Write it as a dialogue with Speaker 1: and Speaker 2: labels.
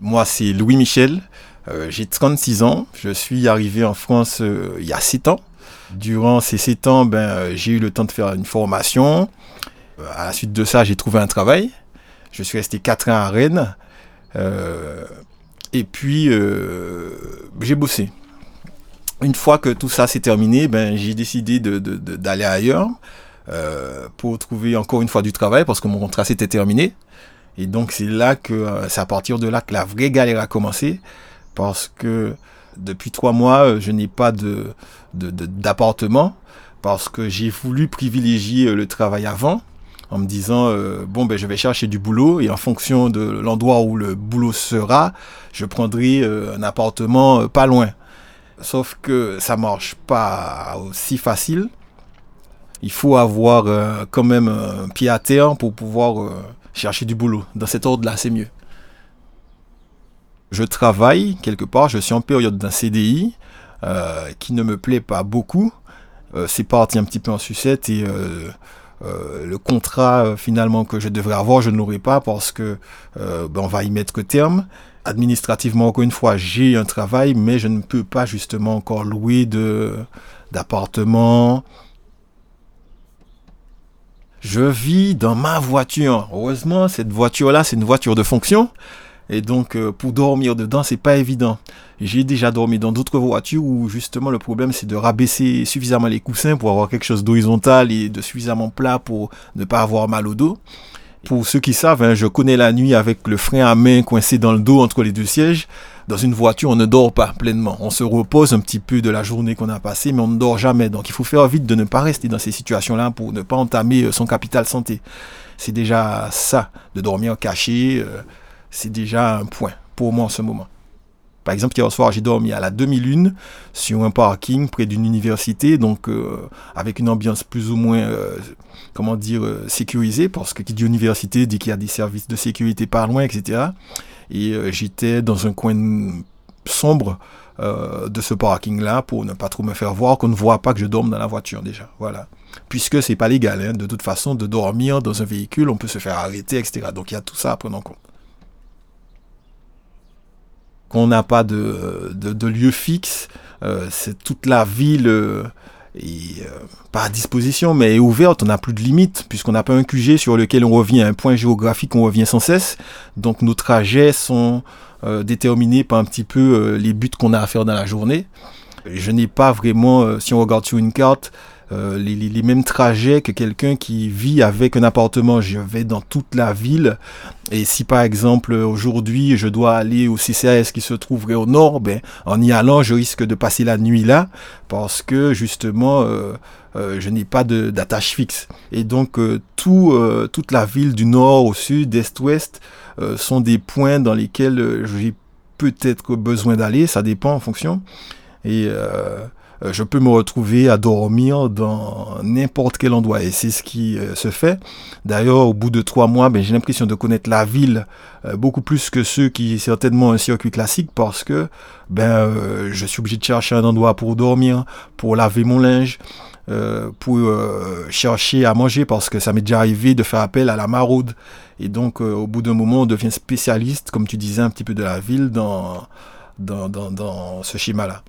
Speaker 1: Moi, c'est Louis Michel. Euh, j'ai 36 ans. Je suis arrivé en France euh, il y a 7 ans. Durant ces 7 ans, ben, euh, j'ai eu le temps de faire une formation. à la suite de ça, j'ai trouvé un travail. Je suis resté 4 ans à Rennes. et puis, j'ai bossé. Une fois que tout ça s'est terminé, ben, j'ai décidé d'aller ailleurs pour trouver encore une fois du travail parce que mon contrat s'était terminé. Et donc c'est là que euh, c'est à partir de là que la vraie galère a commencé parce que depuis trois mois euh, je n'ai pas de, d'appartement parce que j'ai voulu privilégier euh, le travail avant en me disant bon ben je vais chercher du boulot et en fonction de l'endroit où le boulot sera je prendrai un appartement pas loin. Sauf que ça marche pas aussi facile. Il faut avoir quand même un pied à terre pour pouvoir chercher du boulot. Dans cet ordre-là, c'est mieux. Je travaille quelque part, je suis en période d'un CDI euh, qui ne me plaît pas beaucoup. Euh, c'est parti un petit peu en sucette et euh, le contrat finalement que je devrais avoir, je ne l'aurai pas parce que ben, on va y mettre terme. Administrativement, encore une fois, j'ai un travail, mais je ne peux pas justement encore louer d'appartement, je vis dans ma voiture. Heureusement, cette voiture-là, c'est une voiture de fonction. Et donc, euh, pour dormir dedans, c'est pas évident. J'ai déjà dormi dans d'autres voitures où justement le problème c'est de rabaisser suffisamment les coussins pour avoir quelque chose d'horizontal et de suffisamment plat pour ne pas avoir mal au dos. Pour ceux qui savent, hein, je connais la nuit avec le frein à main coincé dans le dos entre les deux sièges. Dans une voiture, on ne dort pas pleinement. On se repose un petit peu de la journée qu'on a passée, mais on ne dort jamais. Donc il faut faire vite de ne pas rester dans ces situations-là pour ne pas entamer euh, son capital santé. C'est déjà ça, de dormir caché, euh, c'est déjà un point pour moi en ce moment. Par exemple, hier soir, j'ai dormi à la demi-lune sur un parking près d'une université, donc euh, avec une ambiance plus ou moins, comment dire, sécurisée, parce que qui dit université dit qu'il y a des services de sécurité par loin, etc. Et euh, j'étais dans un coin sombre euh, de ce parking-là pour ne pas trop me faire voir, qu'on ne voit pas que je dorme dans la voiture déjà. Voilà. Puisque c'est pas légal, hein, de toute façon, de dormir dans un véhicule, on peut se faire arrêter, etc. Donc il y a tout ça à prendre en compte. Qu'on n'a pas de, de, lieu fixe, euh, c'est toute la ville est pas à disposition, mais est ouverte. On n'a plus de limites, puisqu'on n'a pas un QG sur lequel on revient, un point géographique, on revient sans cesse. Donc nos trajets sont euh, déterminés par un petit peu euh, les buts qu'on a à faire dans la journée. Je n'ai pas vraiment, euh, si on regarde sur une carte, euh, les, mêmes trajets que quelqu'un qui vit avec un appartement. Je vais dans toute la ville. Et si par exemple aujourd'hui je dois aller au CCAS qui se trouverait au nord, ben, en y allant je risque de passer la nuit là parce que justement euh, euh, je n'ai pas d'attache fixe. Et donc tout, toute la ville du nord au sud, est, ouest sont des points dans lesquels j'ai peut-être besoin d'aller, ça dépend en fonction. Et je peux me retrouver à dormir dans n'importe quel endroit. Et c'est ce qui euh, se fait. D'ailleurs, au bout de trois mois, ben, j'ai l'impression de connaître la ville euh, beaucoup plus que ceux qui certainement un circuit classique parce que ben, je suis obligé de chercher un endroit pour dormir, pour laver mon linge. pour chercher à manger parce que ça m'est déjà arrivé de faire appel à la maraude. Et donc, au bout d'un moment, on devient spécialiste, comme tu disais, un petit peu de la ville dans, dans, dans ce schéma-là.